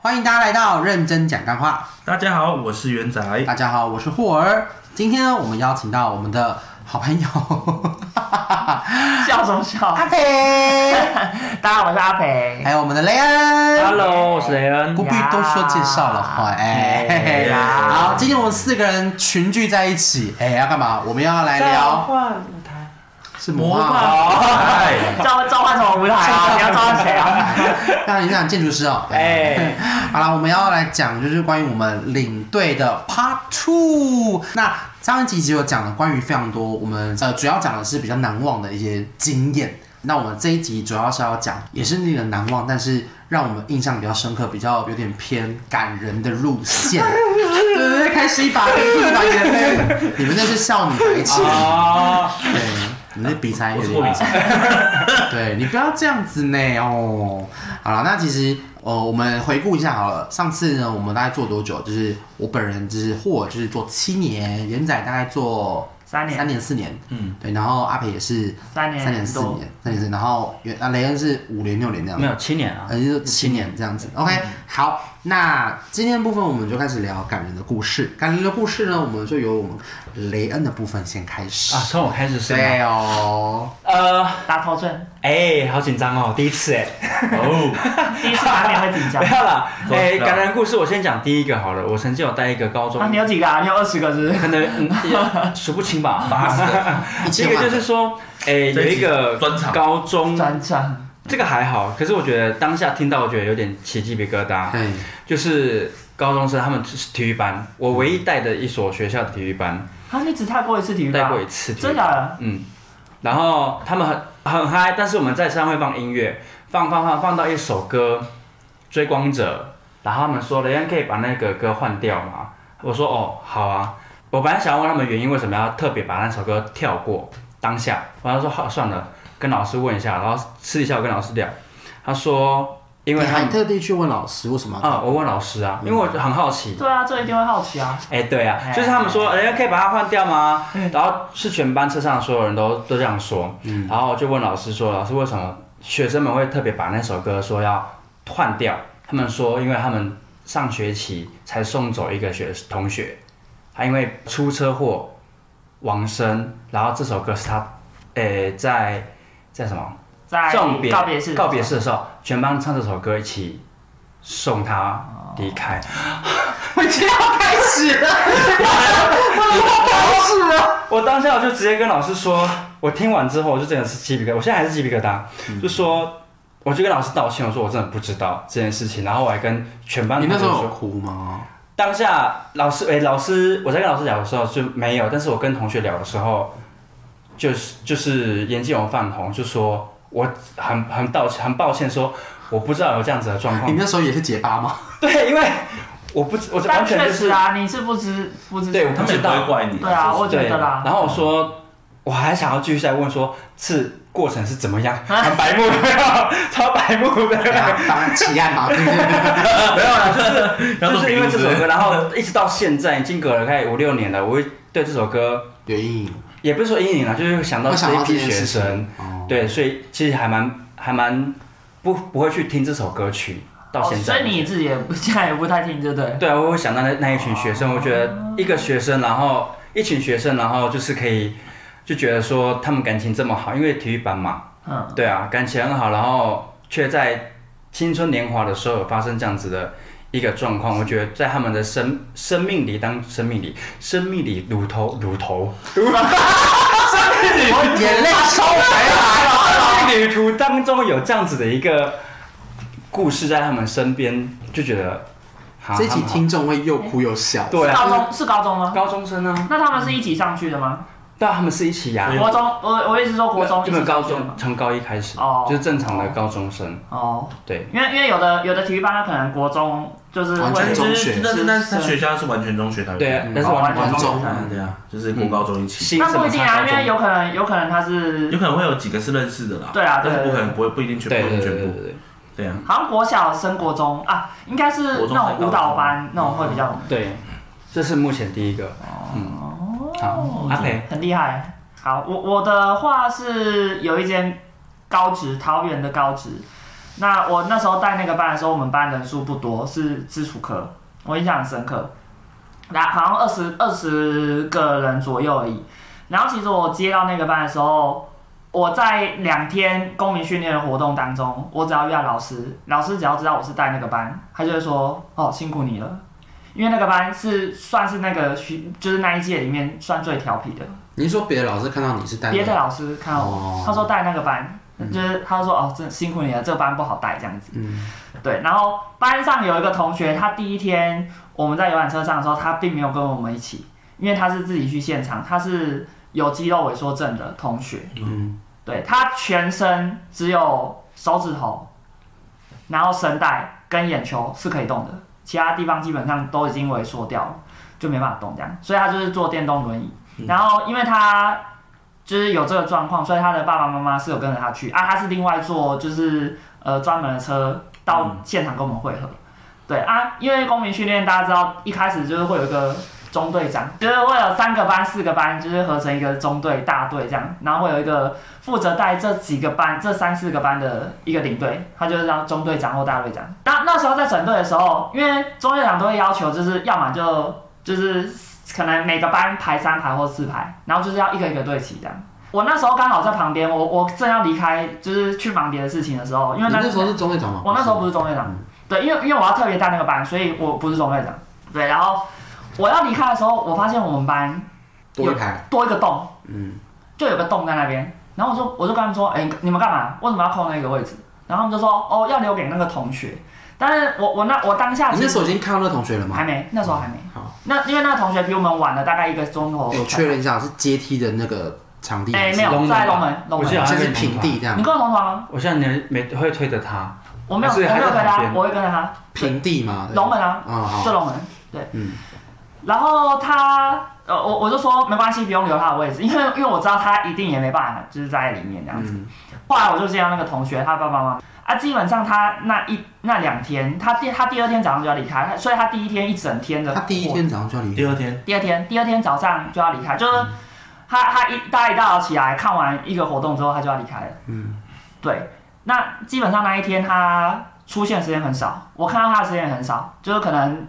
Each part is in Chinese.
欢迎大家来到认真讲干话。大家好，我是元仔。大家好，我是霍儿。今天呢，我们邀请到我们的好朋友 笑什么笑？阿培，大家好，我是阿培。还有我们的雷恩。Hello，我是雷恩不。必多说介绍了哈，哎，好，今天我们四个人群聚在一起，哎，要干嘛？我们要来聊换舞台，是魔魔幻幻哎召召唤什么舞台啊？你要召唤谁啊？那你想建筑师哦，哎，好了，我们要来讲就是关于我们领队的 Part Two。那上一集其实有讲了关于非常多，我们呃主要讲的是比较难忘的一些经验。那我们这一集主要是要讲，也是令人难忘，但是让我们印象比较深刻、比较有点偏感人的路线。对 对对，开始一把鼻涕一把眼泪。你们那是少女白痴，啊，对，你们那比赛有点我是霍比 对你不要这样子呢哦。好了，那其实呃，我们回顾一下好了。上次呢，我们大概做多久？就是我本人就是霍尔就是做七年，元仔大概做三年，三年四年，嗯，对，然后阿培也是三年，三年四年，三年四年，然后元啊雷恩是五年六年这样没。有七年啊，呃，就是七年这样子。OK，好，那今天的部分我们就开始聊感人的故事。感人的故事呢，我们就由我们雷恩的部分先开始。啊，从我开始是吗？对哦，呃，打头阵，哎，好紧张哦，第一次哎，哦，第一次难免会紧张不。要了，哎，感人故事我先讲第一个好了。我曾经有带一个高中啊，，你有几个啊？你有二十个是不是？可能数不清吧，八十个一个就是说，哎，有一个专场高中，专场，这个还好，可是我觉得当下听到，我觉得有点起鸡皮疙瘩。嗯，就是高中生他们是体育班，我唯一带的一所学校的体育班，啊，你只带过一次体育班带过？一次体育真假的？嗯，然后他们很很嗨，但是我们在山上会放音乐，放放放放到一首歌《追光者》，然后他们说雷恩可以把那个歌换掉吗？我说哦，好啊。我本来想问他们原因，为什么要特别把那首歌跳过当下，然后说好算了，跟老师问一下，然后私底下我跟老师聊，他说因为你还他们特地去问老师为什么要啊，我问老师啊，因为我很好奇，对啊，这一定会好奇啊。哎、对啊哎，就是他们说，人家可以把它换掉吗？然后是全班车上所有人都都这样说，嗯。然后就问老师说，老师为什么学生们会特别把那首歌说要换掉？他们说，因为他们上学期才送走一个学同学，他因为出车祸亡生，然后这首歌是他，诶、在在什么在送别告别式，告别式的时候，全班唱这首歌一起送他离开。我已经要开始了，我当下我就直接跟老师说，我听完之后我就真的是鸡皮疙瘩，我现在还是鸡皮疙瘩，就说我就跟老师道歉，我说我真的不知道这件事情，然后我还跟全班你那时候有同学说，哭吗？当下老师哎、老师我在跟老师聊的时候就没有，但是我跟同学聊的时候，就是就是眼睛有泛红，就说我很很道歉，很抱歉说我不知道有这样子的状况你，那时候也是结巴吗？对，因为我不知我完但全就是确实啊，你是不知不知。对我他们也不会怪你。对啊，我觉对，得啦。然后我说，我还想要继续再问说，是过程是怎么样？很白目，超白目的。当然奇案嘛，对不对？没有啦，就是 就是因为这首歌，然后一直到现在已经隔了大概五六年了，我会对这首歌有阴影，也不是说阴影了，就是会想到会想到这一批学生，哦，对，所以其实还蛮还蛮不不会去听这首歌曲到现在。哦所以你自己也不现在也不太听，对不对？对啊，我会想到那那一群学生，我觉得一个学生，然后一群学生，然后就是可以就觉得说他们感情这么好，因为体育班嘛，嗯，对啊，感情很好，然后却在青春年华的时候有发生这样子的一个状况，我觉得在他们的生生命里当生命里生命里乳头乳头我 眼泪收回来了。旅途当中有这样子的一个故事在他们身边，就觉得哈这一集他们好听众会又哭又笑。对啊，高中是高中吗？高中生啊，那他们是一起上去的吗？对啊，他们是一起呀、国中，我我意思是说国中就是高？中从高一开始，哦就是正常的高中生，哦，对，因为因为有的有的体育班，他可能国中就是完全会中学但是但是他学校是完全中学，他对啊，但是哦完全中啊对啊，就是国高中一起，新那不一定啊，因为有有可能有可能他是有可能会有几个是认识的啦。对啊对但是不可能不会不一定全对部全部。对对对。对对啊，好像国小升国中啊，应该是那种舞蹈班那种会比较。对，这是目前第一个。哦，好，OK，很厉害。好，我我的话是有一间高职，桃园的高职。那我那时候带那个班的时候，我们班人数不多，是基础科，我印象很深刻。那好像二十二十个人左右而已。然后其实我接到那个班的时候，我在两天公民训练的活动当中，我只要遇到老师，老师只要知道我是带那个班，他就会说：“哦，辛苦你了。”因为那个班是算是那个学，就是那一届里面算最调皮的。你是说别的老师看到你是带别的老师看到我，哦他说带那个班，就是他说哦，真辛苦你了，这个班不好带这样子。嗯对，然后班上有一个同学，他第一天我们在游览车上的时候，他并没有跟我们一起，因为他是自己去现场，他是有肌肉萎缩症的同学，嗯对他全身只有手指头，然后声带跟眼球是可以动的，其他地方基本上都已经萎缩掉了，就没办法动这样，所以他就是坐电动轮椅。然后因为他就是有这个状况，所以他的爸爸妈妈是有跟着他去啊，他是另外坐就是呃专门的车到现场跟我们会合。对啊，因为公民训练大家知道一开始就是会有一个中队长，就是会有三个班、四个班，就是合成一个中队大队这样，然后会有一个负责带这几个班、这三四个班的一个领队，他就是叫中队长或大队长。那那时候在整队的时候，因为中队长都会要求，就是要么就就是可能每个班排三排或四排，然后就是要一个一个对齐这样。我那时候刚好在旁边，我我正要离开，就是去忙别的事情的时候，因为那时候是中队长嘛？我那时候不是中队长，对，因为因为我要特别带那个班，所以我不是中队长。对，然后我要离开的时候，我发现我们班多一排，多一个洞，嗯，就有个洞在那边。然后我就我就跟他们说，哎、你们干嘛？为什么要空那个位置？然后他们就说，哦，要留给那个同学。但是我我那我当下你那其实时候已经看到那个同学了吗？还没，那时候还没。好，那因为那个同学比我们晚了大概一个钟头。我确认一下是阶梯的那个场地，哎、没有，在龙门，龙门。我记得好像现在是平地这样你，跟我同团吗？我现在你没会推着他，我没有，我没有推他，我会跟着他。平地嘛，龙门啊，啊龙门，对。嗯然后他，呃，我我就说没关系，不用留他的位置，因为因为我知道他一定也没办法，就是在里面这样子。嗯后来我就见到那个同学，他爸爸妈妈啊，基本上他那一那两天，他第他第二天早上就要离开，所以他第一天一整天的他第一天早上就要离开，第二天。第二天第二天早上就要离开，就是他他一大家一大早起来看完一个活动之后，他就要离开了。嗯，对，那基本上那一天他出现时间很少，我看到他的时间也很少，就是可能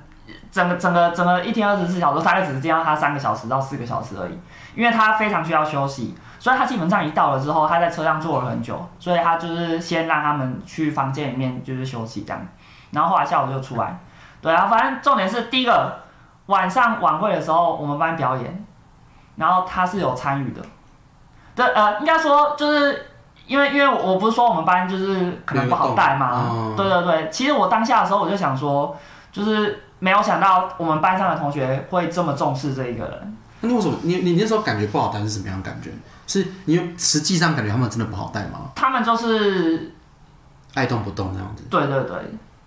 整个整个整个一天二十四小时，大概只是见到他三个小时到四个小时而已，因为他非常需要休息，所以他基本上一到了之后，他在车上坐了很久，所以他就是先让他们去房间里面就是休息这样，然后后来下午就出来，对啊，反正重点是第一个晚上晚会的时候我们班表演，然后他是有参与的，对，呃，应该说就是。因为因为我不是说我们班就是可能不好带嘛，嗯对对对，其实我当下的时候我就想说，就是没有想到我们班上的同学会这么重视这一个人。那为什么你你那时候感觉不好带是什么样的感觉？是你有实际上感觉他们真的不好带吗？他们就是爱动不动这样子，对对对，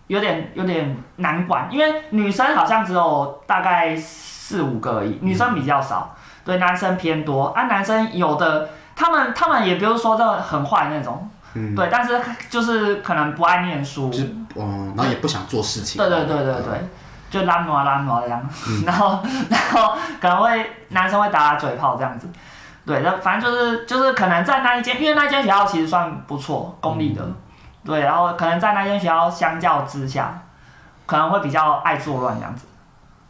有点有点难管，因为女生好像只有大概四五个而已，女生比较少，对，男生偏多啊，男生有的他们他们也不是说这很坏那种，嗯，对，但是就是可能不爱念书，就嗯，然后也不想做事情，对对对对对，就拉挪拉挪这样，然后然后可能会男生会打打嘴炮这样子，对，那反正就是就是可能在那一间，因为那间学校其实算不错，公立的，对，然后可能在那间学校相较之下，可能会比较爱作乱这样子，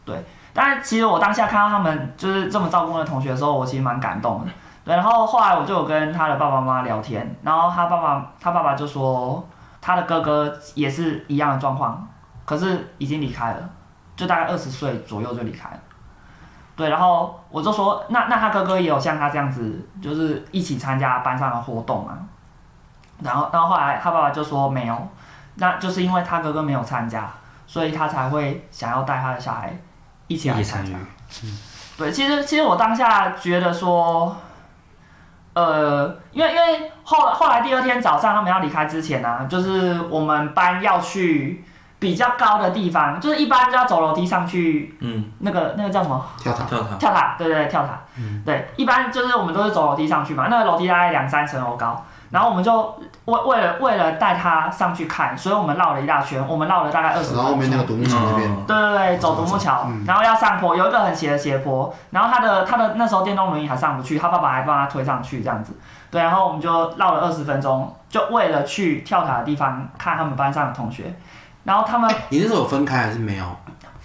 对，但是其实我当下看到他们就是这么照顾的同学的时候，我其实蛮感动的。对，然后后来我就有跟他的爸爸妈妈聊天，然后他爸爸他爸爸就说他的哥哥也是一样的状况，可是已经离开了，就大概二十岁左右就离开了。对，然后我就说，那那他哥哥也有像他这样子，就是一起参加班上的活动嘛。然后，然后后来他爸爸就说没有，那就是因为他哥哥没有参加，所以他才会想要带他的小孩一起一来参加嗯。。对，其实其实我当下觉得说，呃，因为因为后后来第二天早上他们要离开之前呢、啊，就是我们班要去比较高的地方，就是一般就要走楼梯上去，嗯，那个那个叫什么？跳塔，跳塔，跳塔，对对对，跳塔，嗯。对，一般就是我们都是走楼梯上去嘛，那个楼梯大概两三层楼高，然后我们就为为了为了带他上去看，所以我们绕了一大圈，我们绕了大概二十分然后后面那个独木桥那边，嗯。对对对，走独木桥，嗯。然后要上坡，有一个很斜的斜坡，然后他的他的那时候电动轮椅还上不去，他爸爸还帮他推上去这样子，对，然后我们就绕了二十分钟，就为了去跳塔的地方看他们班上的同学，然后他们你那时候有分开还是没有？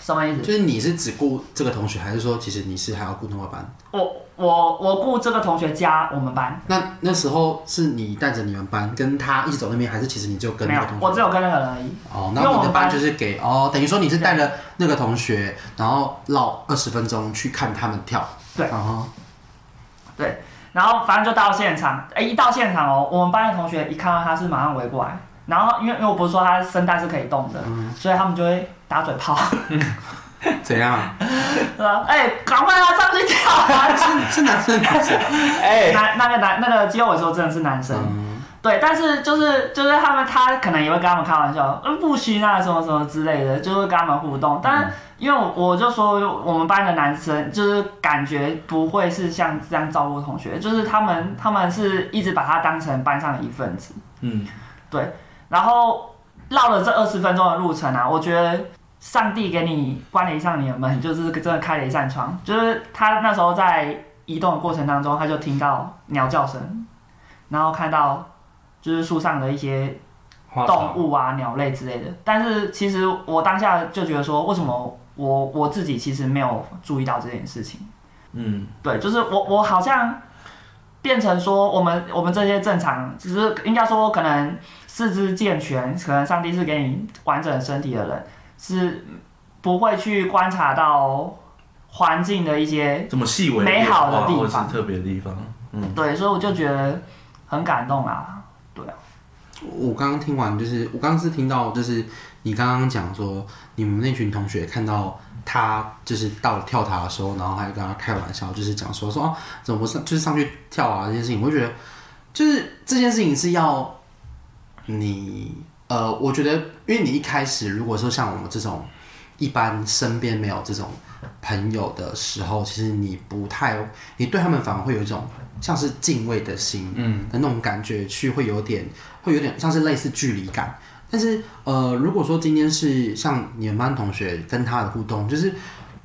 什么意思？就是你是只顾这个同学，还是说其实你是还要顾那个班？我我我顾这个同学加我们班，那那时候是你带着你们班跟他一起走那边，还是其实你就跟那个同，学？我只有跟那个人而已。哦，因那你的班就是给哦，等于说你是带着那个同学，然后绕二十分钟去看他们跳。对然后对，然后反正就到现场，哎，一到现场哦，我们班的同学一看到他是马上围过来，然后因为因为我不是说他声带是可以动的，嗯所以他们就会打嘴炮，怎样？对吧？哎，赶快他上去跳啊！是是男生还是女生？哎，那那个男那个肌肉萎缩真的是男生，嗯，对，但是就是就是他们他可能也会跟他们开玩笑，嗯，不行啊，什么什么之类的，就会跟他们互动。但是因为我我就说我们班的男生就是感觉不会是像这样照顾同学，就是他们他们是一直把他当成班上的一份子。嗯，然后绕了这二十分钟的路程啊，我觉得上帝给你关了一扇你的门，就是真的开了一扇窗。就是他那时候在移动的过程当中，他就听到鸟叫声，然后看到就是树上的一些动物啊、鸟类之类的。但是其实我当下就觉得说，为什么我我自己其实没有注意到这件事情？嗯，对，就是我我好像变成说，我们我们这些正常，只是应该说可能四肢健全，可能上帝是给你完整身体的人，是不会去观察到环境的一些这么细微美好的地方是特别的地方，嗯，对，所以我就觉得很感动啊。对啊，我刚刚听完，就是我刚刚是听到，就是你刚刚讲说，你们那群同学看到他就是到了跳塔的时候，然后还跟他开玩笑，就是讲说说哦，怎么不上就是上去跳啊这件事情，我就觉得就是这件事情是要你呃，我觉得因为你一开始如果说像我们这种一般身边没有这种朋友的时候，其实你不太，你对他们反而会有一种像是敬畏的心，嗯，的那种感觉去，会有点，会有点像是类似距离感。但是，呃，如果说今天是像你们班同学跟他的互动，就是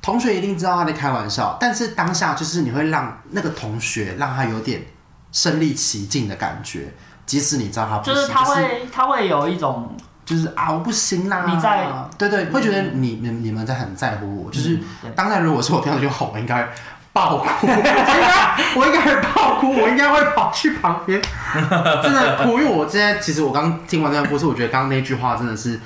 同学一定知道他在开玩笑，但是当下就是你会让那个同学让他有点身临其境的感觉，即使你知道他不行，就是他会他会有一种就是啊，我不行啦，你在对对，会觉得你你你们在很在乎我，就是对。当然如果是我这样就好，我应该爆哭，我应该我应该会爆哭，我应该会跑去旁边，真的哭，因为我现在其实我刚听完这段故事，我觉得刚刚那句话真的是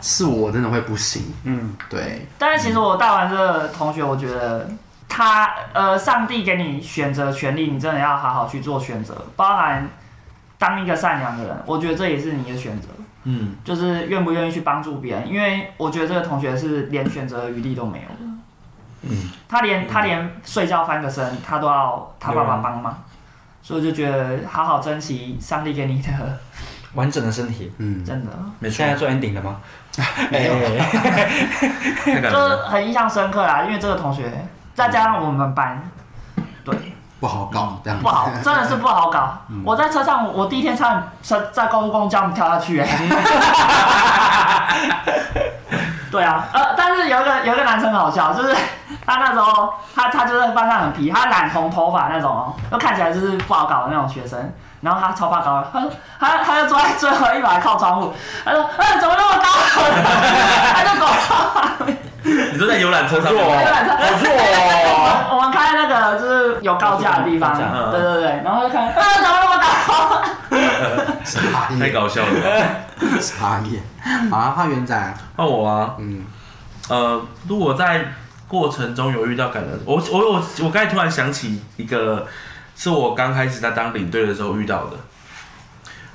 是我真的会不行，嗯，对，但是其实我带完这个同学，我觉得他呃，上帝给你选择权利，你真的要好好去做选择，包含当一个善良的人，我觉得这也是你的选择，嗯，就是愿不愿意去帮助别人。因为我觉得这个同学是连选择的余地都没有。的，嗯，他连他连睡觉翻个身，他都要他爸爸帮忙，所以就觉得好好珍惜上帝给你的，完整的身体。嗯，真的。没错。现，在做 ending 了吗？没有。哎 就是很印象深刻啦，因为这个同学再加上我们班，对。不好搞这样子不好，真的是不好搞。我在车上，我第一天差车在在高速公路叫我们跳下去、哎。对啊，呃，但是有一个有一个男生很好笑，就是他那时候他他就是班上很皮，他染红头发那种哦，就看起来就是不好搞的那种学生。然后他超怕高的，他他他就坐在最后一排靠窗户，他说：“嗯，怎么那么高？” 他就搞到你说在游览车上面好弱吗，好弱哦！就是有高架的地方，对对对，然后就看，啊，怎么那么高？傻眼，太搞笑了。吧。傻眼，好啊，花园仔，换我啊，嗯，呃，如果在过程中有遇到感人，我我我我刚才突然想起一个，是我刚开始在当领队的时候遇到的。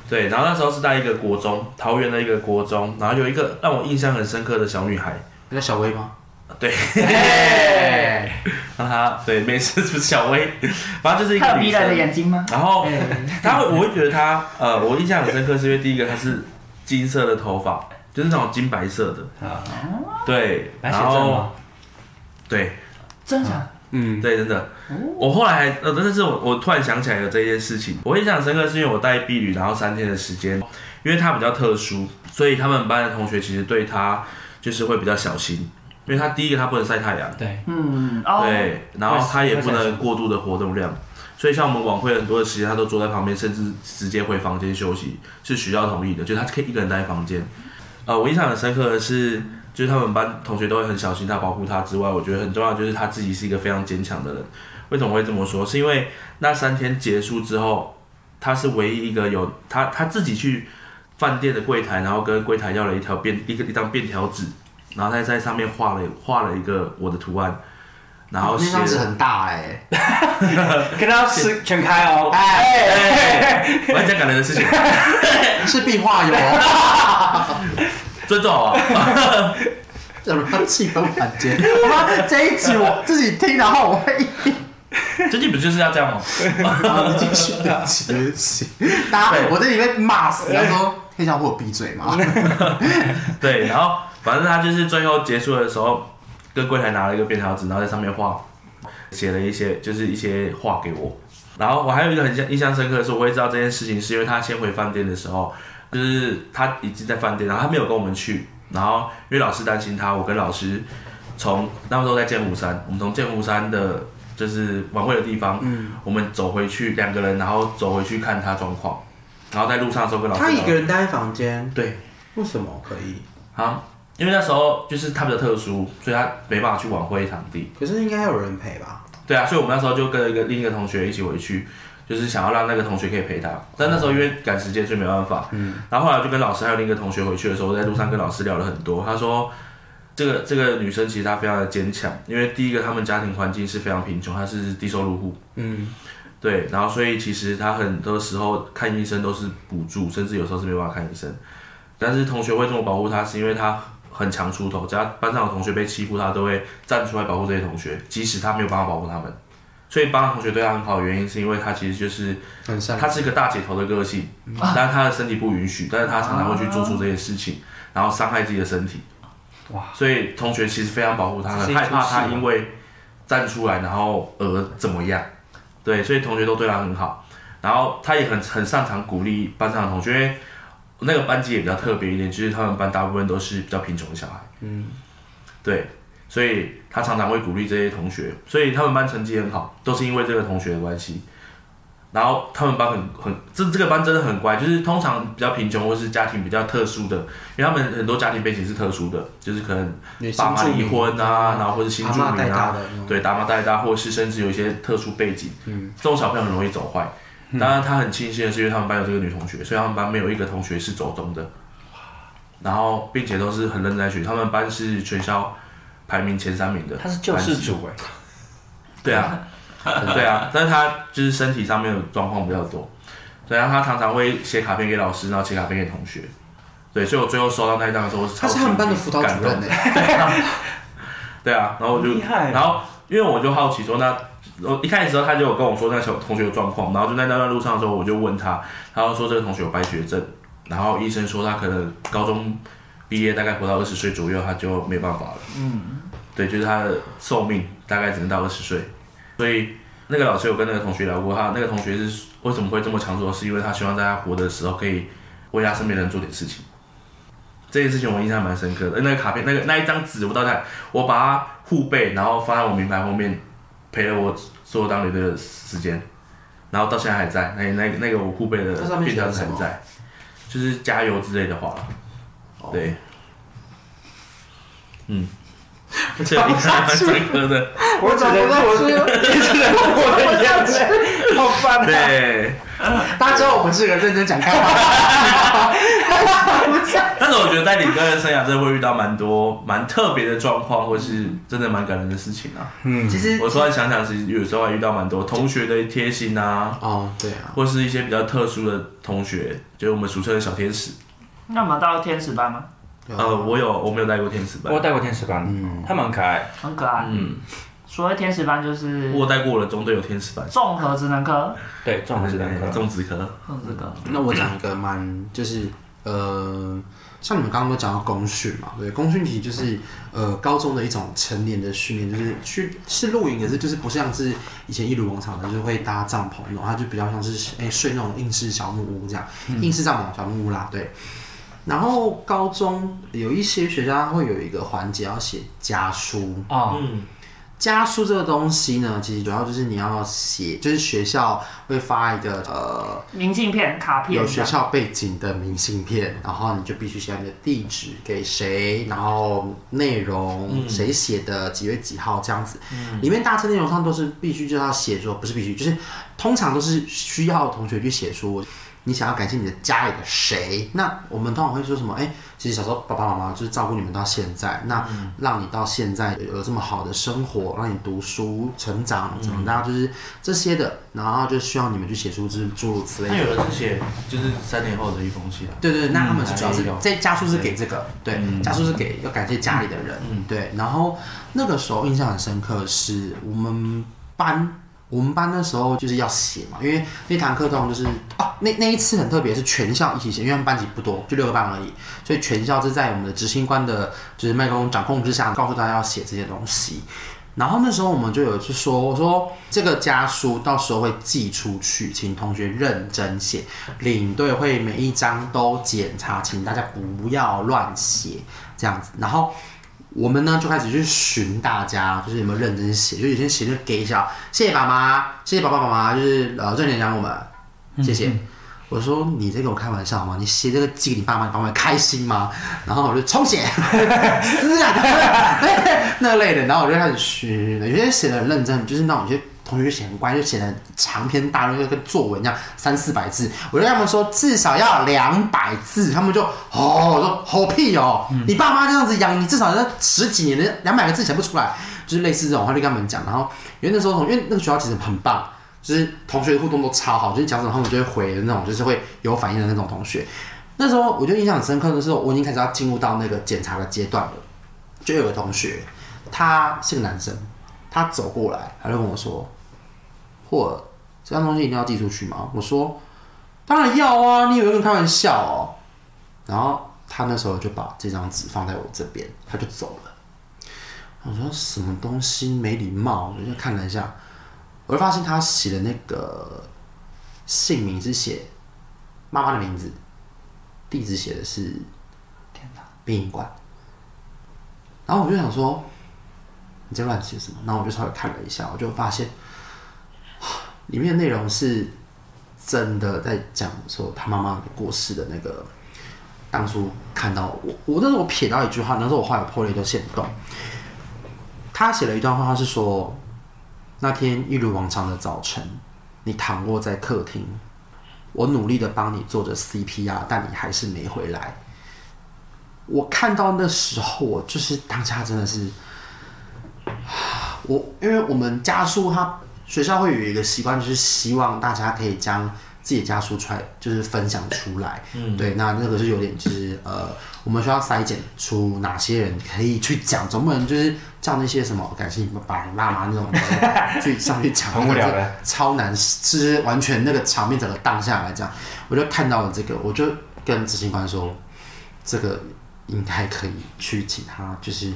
对，然后那时候是在一个国中，桃园的一个国中，然后有一个让我印象很深刻的小女孩，那叫小薇吗？对，哎，让他对，没事，是小薇，反正就是一个女他有逼人的生，眼睛吗？然后 他会，我会觉得他，呃，我印象很深刻，是因为第一个他是金色的头发，就是那种金白色的，啊，对，来然后？对，真的？嗯，对，真的。我后来还呃，真的是我我突然想起来有这件事情。我印象深刻是因为我带碧旅，然后三天的时间，因为他比较特殊，所以他们班的同学其实对他就是会比较小心，因为他第一个他不能晒太阳，对，嗯，哦，对，然后他也不能过度的活动量。所以像我们晚会很多的时间，他都坐在旁边，甚至直接回房间休息，是学校同意的，就是他可以一个人待在房间。呃，我印象很深刻的是，就是他们班同学都会很小心他、保护他之外，我觉得很重要就是他自己是一个非常坚强的人。为什么会这么说？是因为那三天结束之后，他是唯一一个有他他自己去饭店的柜台，然后跟柜台要了一条便一个一张便条纸，然后他在上面画了画了一个我的图案，然后那写张纸很大哎，跟他是全开哦。哎，哎，我要讲感人的事情，是壁画有 哦，尊重好不好？怎么样气氛缓解？我怕这一集我自己听，然后我会一 边最近不就是要这样吗？你继续对不起对不起，大家我在里面骂死，他说黑小虎我闭嘴嘛？对，然后反正他就是最后结束的时候，跟柜台拿了一个便条纸，然后在上面画，写了一些就是一些话给我。然后我还有一个很印象深刻的是，我会知道这件事情是因为他先回饭店的时候，就是他已经在饭店，然后他没有跟我们去，然后因为老师担心他，我跟老师从那时候在剑湖山，我们从剑湖山的就是晚会的地方，嗯，我们走回去两个人，然后走回去看他状况，然后在路上的时候跟老师他一个人待在房间，对。为什么可以？啊，因为那时候就是他比较特殊，所以他没办法去挽回场地。可是应该有人陪吧？对啊，所以我们那时候就跟一个另一个同学一起回去，就是想要让那个同学可以陪他。但那时候因为赶时间，所以没办法。嗯。然后后来就跟老师还有另一个同学回去的时候，在路上跟老师聊了很多。他说，这个这个女生其实她非常的坚强，因为第一个他们家庭环境是非常贫穷，她是低收入户。嗯，对，然后所以其实她很多时候看医生都是补助，甚至有时候是没办法看医生。但是同学会这么保护她，是因为她很强出头，只要班上的同学被欺负，他都会站出来保护这些同学，即使他没有办法保护他们。所以班上同学对他很好的原因，是因为他其实就是很善良。她是一个大姐头的个性，但是他的身体不允许，但是他常常会去做出这些事情，然后伤害自己的身体。哇！所以同学其实非常保护她，这是一很害怕出戏吗她因为站出来然后而怎么样。对，所以同学都对他很好，然后他也很很擅长鼓励班上的同学，因为那个班级也比较特别一点，就是他们班大部分都是比较贫穷的小孩。嗯，对，所以他常常会鼓励这些同学，所以他们班成绩很好，都是因为这个同学的关系。然后他们班很很这这个班真的很乖，就是通常比较贫穷或是家庭比较特殊的，因为他们很多家庭背景是特殊的，就是可能爸妈离婚啊，然后或是新住民啊，对，打妈带大，或是甚至有一些特殊背景，嗯，这种小朋友很容易走坏。当然，他很庆幸的是，因为他们班有这个女同学，所以他们班没有一个同学是走中的。然后，并且都是很认真在学，他们班是全校排名前三名的。他是救世主哎，对啊，对啊，但是他就是身体上面的状况比较多，对啊，他常常会写卡片给老师，然后写卡片给同学。对，所以我最后收到那一张的时候，我是超他是他们班的辅导感动主任哎，对啊，然后我就然后因为我就好奇说，那我一开始时候他就有跟我说那小同学的状况，然后就在那段路上的时候，我就问他，他就说这个同学有白血症，然后医生说他可能高中毕业大概活到二十岁左右，他就没办法了。嗯，对，就是他的寿命大概只能到二十岁，所以那个老师有跟那个同学聊过，他那个同学是为什么会这么强说，是因为他希望在他活的时候可以为他身边的人做点事情。这件事情我印象蛮深刻的，那个卡片，那个那一张纸，我到现在我把它护背，然后放在我名牌后面，陪了我所有当领队的时间，然后到现在还在。那那那个我父辈的便条还在，就是加油之类的话。对，嗯，这个印象蛮深刻的。我找不到我一直能 我的样子，好烦啊！对，大家知道我们是个认真讲干话，但 是我觉得在领队的生涯真的会遇到蛮多蛮特别的状况，或是真的蛮感人的事情啊。嗯，其实我突然想想，其实有时候还遇到蛮多同学的贴心啊，哦，对啊，或是一些比较特殊的同学，就是我们俗称的小天使。那我们到天使班吗？呃，我有我没有带过天使班我有，带过天使班，嗯他蛮可爱。很可爱。嗯，所谓天使班就是我有带过我的中队有天使班，综合职能科，对，综合职能科。种子科。嗯，这个那我讲一个蛮就是呃，像你们刚刚都讲到功训嘛，对，功训其实就是呃高中的一种成年的训练，就是去是露营，也是就是不像是以前一如往常的，就是会搭帐篷那种，它就比较像是哎、睡那种硬式小木屋这样，硬式帐篷小木屋啦，对。然后高中有一些学校它会有一个环节要写家书，哦，嗯，家书这个东西呢，其实主要就是你要写，就是学校会发一个呃明信片、卡片有，学校背景的明信片，然后你就必须写你的地址给谁，然后内容谁写的，几月几号这样子。里面大致内容上都是必须就要写说，不是必须，就是通常都是需要同学去写说。你想要感谢你的家里的谁？那我们通常会说什么？哎、其实小时候爸爸妈妈就是照顾你们到现在，那让你到现在有这么好的生活，让你读书成长，怎么大家就是这些的，然后就需要你们去写出之诸如此类的那。有人是写就是三年后的一封信啊，对对，对那他们是主要是这家书是给这个，对，家书是给要感谢家里的人，对。然后那个时候印象很深刻，是我们班我们班那时候就是要写嘛，因为那堂课通就是哦，那那一次很特别，是全校一起写，因为班级不多，就六个班而已，所以全校是在我们的执行官的就是麦克风掌控之下，告诉大家要写这些东西。然后那时候我们就有去说，我说这个家书到时候会寄出去，请同学认真写，领队会每一张都检查，请大家不要乱写这样子。然后我们呢就开始去寻大家，就是有没有认真写，就有些写就给一下，谢谢爸妈，谢谢爸爸妈妈，就是呃认真讲我们，谢谢。我说你在跟我开玩笑吗？你写这个寄给你爸妈，你爸妈开心吗？然后我就重写，撕啊，那类的，然后我就开始学，有些写的很认真，就是那种有些同学就写很乖，就写的长篇大论，就跟作文一样，三四百字。我就跟他们说至少要两百字，他们就哦，我说好屁哦，你爸妈这样子养你，至少要十几年的两百个字写不出来，就是类似这种话就跟他们讲。然后因为那时候同，因为那个学校其实很棒。就是同学互动都超好，就是讲什么他们就会回的那种，就是会有反应的那种同学。那时候我就印象很深刻的是，我已经开始要进入到那个检查的阶段了。就有个同学，他是个男生，他走过来，他就跟我说：“或，这样东西一定要寄出去吗？”我说：“当然要啊，你以为跟开玩笑哦。”然后他那时候就把这张纸放在我这边，他就走了。我说：“什么东西没礼貌？”我就看了一下，我就发现他写的那个姓名是写妈妈的名字，地址写的是天哪，殡仪馆。然后我就想说，你在乱写什么？然后我就稍微看了一下，我就发现，里面的内容是真的在讲说他妈妈过世的那个，当初看到我，我那时候我瞥到一句话，那时候我后来破了一个线洞，他写了一段话，他是说，那天一如往常的早晨，你躺卧在客厅，我努力的帮你做着 CPR，但你还是没回来。我看到那时候，我就是当下真的是，我因为我们家书，他学校会有一个习惯，就是希望大家可以将自己的家书出来，就是分享出来。嗯，对，那那个是有点就是呃，我们需要筛检出哪些人可以去讲，总不能就是叫那些什么感谢爸爸妈那种去上去讲，很无聊的，超难，就是完全那个场面整个荡下来这样。我就看到了这个，我就跟执行官说，这个应该可以去请他，就是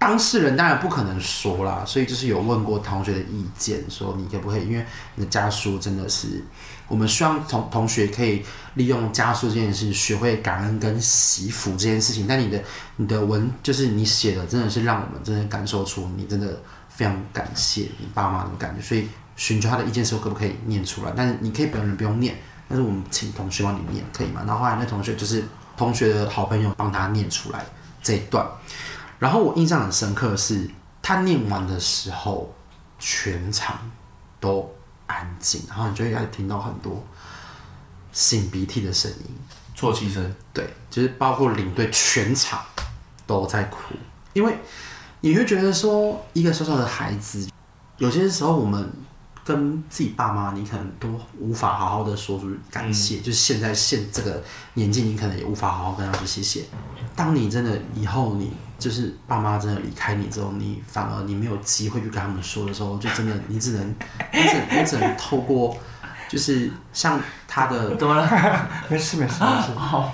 当事人当然不可能说啦，所以就是有问过同学的意见，说你可不可以，因为你的家书真的是，我们希望同同学可以利用家书这件事，学会感恩跟惜福这件事情。但你的你的文就是你写的，真的是让我们真的感受出你真的非常感谢你爸妈的感觉，所以寻求他的意见时候，可不可以念出来？但是你可以本人不用念，但是我们请同学帮你念，可以吗？然后后来那同学就是同学的好朋友帮他念出来这一段，然后我印象很深刻的是，他念完的时候，全场都安静，然后你就会开始听到很多擤鼻涕的声音。啜泣声，对，就是包括领队全场都在哭，因为你会觉得说，一个小小的孩子，有些时候我们跟自己爸妈，你可能都无法好好的说出感谢，就是现在现这个年纪，你可能也无法好好跟他说谢谢。当你真的以后你就是爸妈真的离开你之后，你反而你没有机会去跟他们说的时候，就真的你只能你只你只能透过就是像他的 怎么了？没事没事没事，好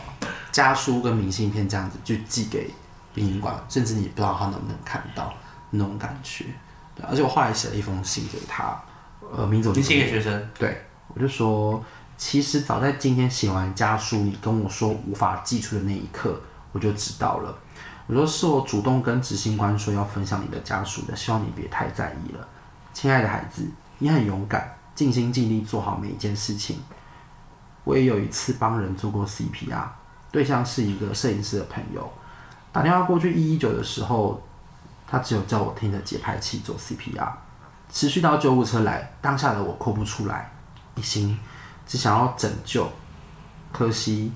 家书跟明信片这样子就寄给殡仪馆，甚至你不知道他能不能看到那种感觉。对，而且我后来写了一封信给他，呃，名字我就你写给学生，对，我就说，其实早在今天写完家书，你跟我说无法寄出的那一刻，我就知道了。我说是我主动跟执行官说要分享你的家属的，希望你别太在意了。亲爱的孩子，你很勇敢，尽心尽力做好每一件事情。我也有一次帮人做过 CPR，对象是一个摄影师的朋友，打电话过去一一九的时候，他只有叫我听着节拍器做 CPR。持续到救护车来，当下的我哭不出来，一心只想要拯救，可惜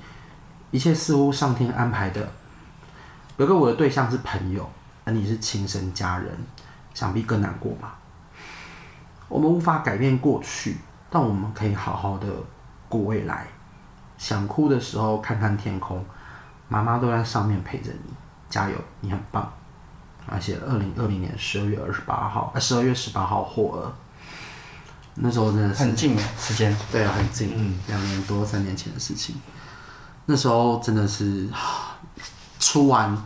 一切似乎上天安排的。有个我的对象是朋友，而你是亲生家人，想必更难过吧？我们无法改变过去，但我们可以好好的过未来。想哭的时候看看天空，妈妈都在上面陪着你，加油，你很棒。而且二零二零年十二月二十八号，呃，十二月十八号获额，那时候真的是很近的时间，对啊，很近，嗯两年多三年前的事情。那时候真的是出完，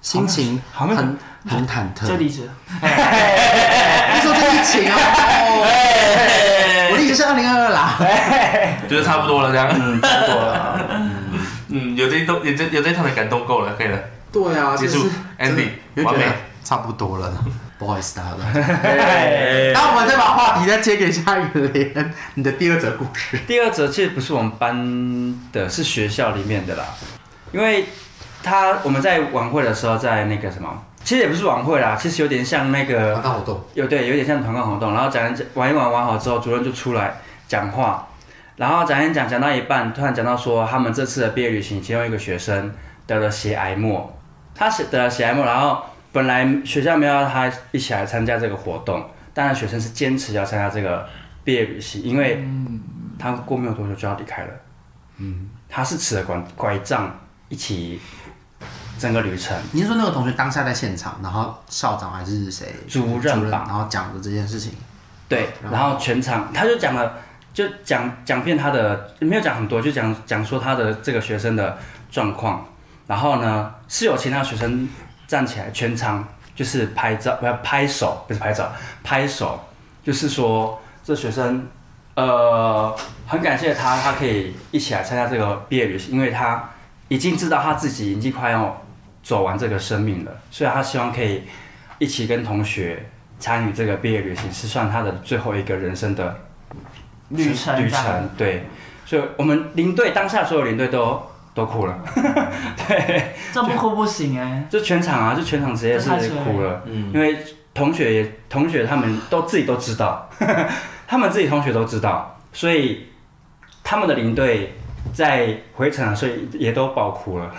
心情好像很很忐忑。这离职了。那时候就疫情哦，我离职是二零二二啦。觉得差不多了，这样，嗯，差不多了。嗯，有这一动，有这有这一趟的感动够了，可以了，对啊，结束就是真的 ending，就觉得完美差不多了。不好意思，大家。哎然后我们再把话题再接给下一个人，你的第二则故事。第二则其实不是我们班的，是学校里面的啦。因为他我们在晚会的时候，在那个什么，其实也不是晚会啦，其实有点像那个团康活动，有对，有点像团康活动。然后讲讲玩一玩玩好之后，主任就出来讲话，然后讲一讲讲到一半，突然讲到说他们这次的毕业旅行，其中一个学生得了血癌末，他是得了血癌末，然后本来学校没有让他一起来参加这个活动，但是学生是坚持要参加这个毕业旅行，因为他过没有多久就要离开了。嗯，他是持着拐拐杖一起整个旅程。你是说那个同学当下在现场，然后校长还是谁主任吧然后讲的这件事情，对，然后然后全场他就讲了，就讲讲遍他的，没有讲很多，就讲讲说他的这个学生的状况。然后呢，是有其他学生站起来，全场就是拍照，不要拍手，不是拍照，拍手，就是说这学生，呃，很感谢他，他可以一起来参加这个毕业旅行，因为他已经知道他自己已经快要走完这个生命了，所以他希望可以一起跟同学参与这个毕业旅行，是算他的最后一个人生的旅程旅程，对，所以我们领队当下所有领队都都哭了，对，这不哭不行哎、就全场啊，就全场直接是哭了，嗯，因为同学也同学他们都自己都知道，他们自己同学都知道，所以他们的领队在回程的时候也都爆哭了。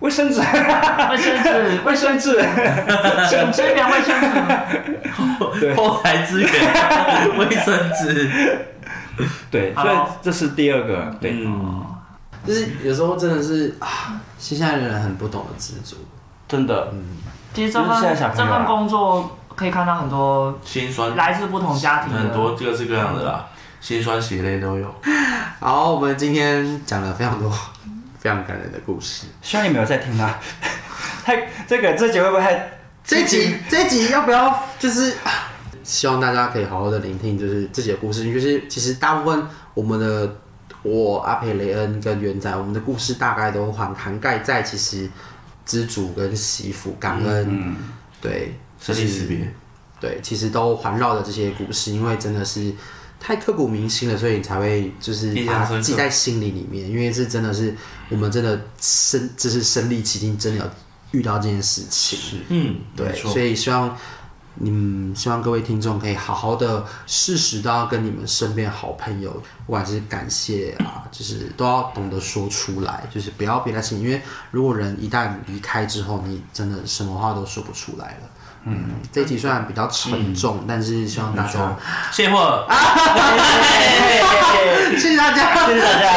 卫生纸，卫生纸，卫生纸，请支援卫生纸。后台资源，卫生纸，对，所以好这是第二个，对，嗯，就是有时候真的是啊，现在的人很不懂得知足。真的嗯其实这份工作可以看到很多心酸，来自不同家庭很多各式各样的啦，心酸血泪都有。好，我们今天讲了非常多 非常感人的故事。希望你们有在听啊。太这个这集会不会太？这集这集要不要就是？啊希望大家可以好好的聆听，就是自己的故事。就是其实大部分我们的我阿培雷恩跟元仔，我们的故事大概都涵涵盖在其实知足跟惜福、感恩，嗯，对，生离死别，对，其实都环绕着这些故事，因为真的是太刻骨铭心了，所以你才会就是把它记在心里里面。因为这真的是我们真的身，就是身历其境，真的有遇到这件事情。嗯，对，所以希望你们希望各位听众可以好好的适时都要跟你们身边好朋友，不管是感谢啊，就是都要懂得说出来，就是不要憋在心里，因为如果人一旦离开之后，你真的什么话都说不出来了。嗯，这一集虽然比较沉重，但是希望大家，卸货，谢谢大家，谢谢大家。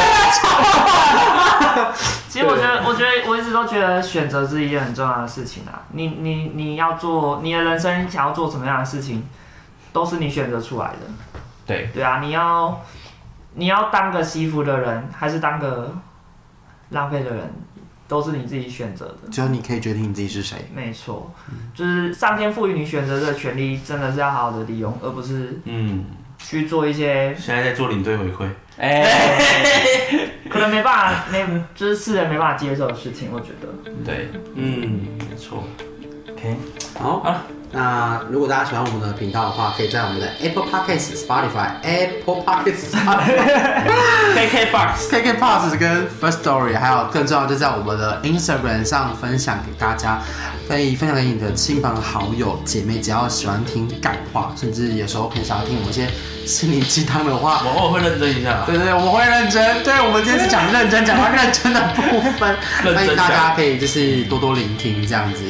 其实我觉得，我觉得我一直都觉得选择是一件很重要的事情啊。你你你要做你的人生想要做什么样的事情，都是你选择出来的。对，对啊，你要你要当个惜福的人，还是当个浪费的人，都是你自己选择的。只有你可以决定你自己是谁。没错，就是上天赋予你选择的权利，真的是要好好的利用，而不是嗯，去做一些现在在做领队回馈，哎，可能没办法，没就是世人没办法接受的事情。我觉得，对嗯，没错。，OK，好啊那如果大家喜欢我们的频道的话，可以在我们的 Apple Podcasts、Spotify、Apple Podcasts、KK Box，KK Pass 跟 First Story，还有更重要就在我们的 Instagram 上分享给大家，可以分享给你的亲朋好友、姐妹，只要喜欢听感话，甚至有时候很想要听我们一些心灵鸡汤的话，我偶尔会认真一下。对对对，我们会认真。对，我们今天是讲认真，讲到认真的部分，认真欢迎大家可以就是多多聆听这样子，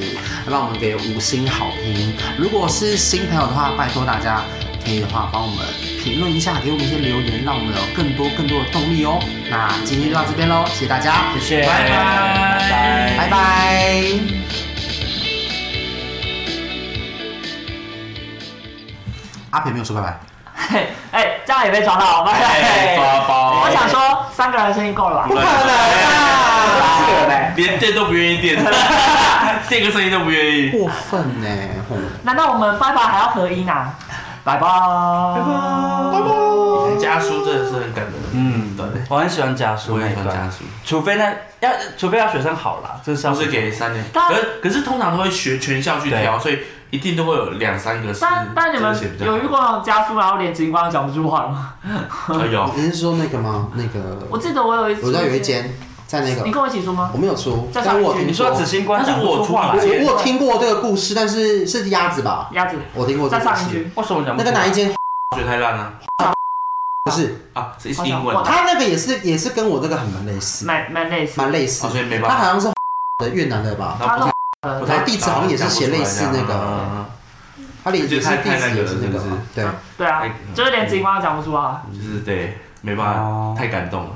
让我们给五星好评。如果是新朋友的话，拜托大家可以的话帮我们评论一下，给我们一些留言，让我们有更多更多的动力哦。那今天就到这边喽，谢谢大家，谢谢，拜拜拜拜。阿培没有说拜拜。嘿，哎，这样也被抓到，拜哎，拜。抓包。我想说，三个人声音够了吧？不可能啊！四个人呗。连电都不愿意电，电个声音都不愿意。过分呢，吼难道我们拜拜还要合音啊？拜拜，拜拜，家书真的是很感人。嗯，对，我很喜欢家书我那一段，也喜欢家书，除非那要，除非要学生好啦，这是都要是给三年。但可是可是通常都会学全校去挑，所以一定都会有两三个是但但你们有遇过那种家书，然后连直光讲不出话吗？哎有，你是说那个吗？那个我记得我有一次，我知道有一，间在那个你，跟我一起出吗？我没有出，在上我你说紫星官讲不出话来，但是我我有听过这个故事，但是是鸭子吧？鸭子我听过这在。上一区，为什么讲那个哪一间？学太烂了不是，啊，是英文，他那个也是也是跟我这个很蛮类似，蛮蛮类似。蛮类似哦，。所以没办法。他好像是 越南的吧？然后呃不太然后地址好像也是写类似那个，嗯他的也是就太地址也是那个太那个了是不是对。对啊哎，就是连直光讲不出啊。就是对，没办哦法，太感动了。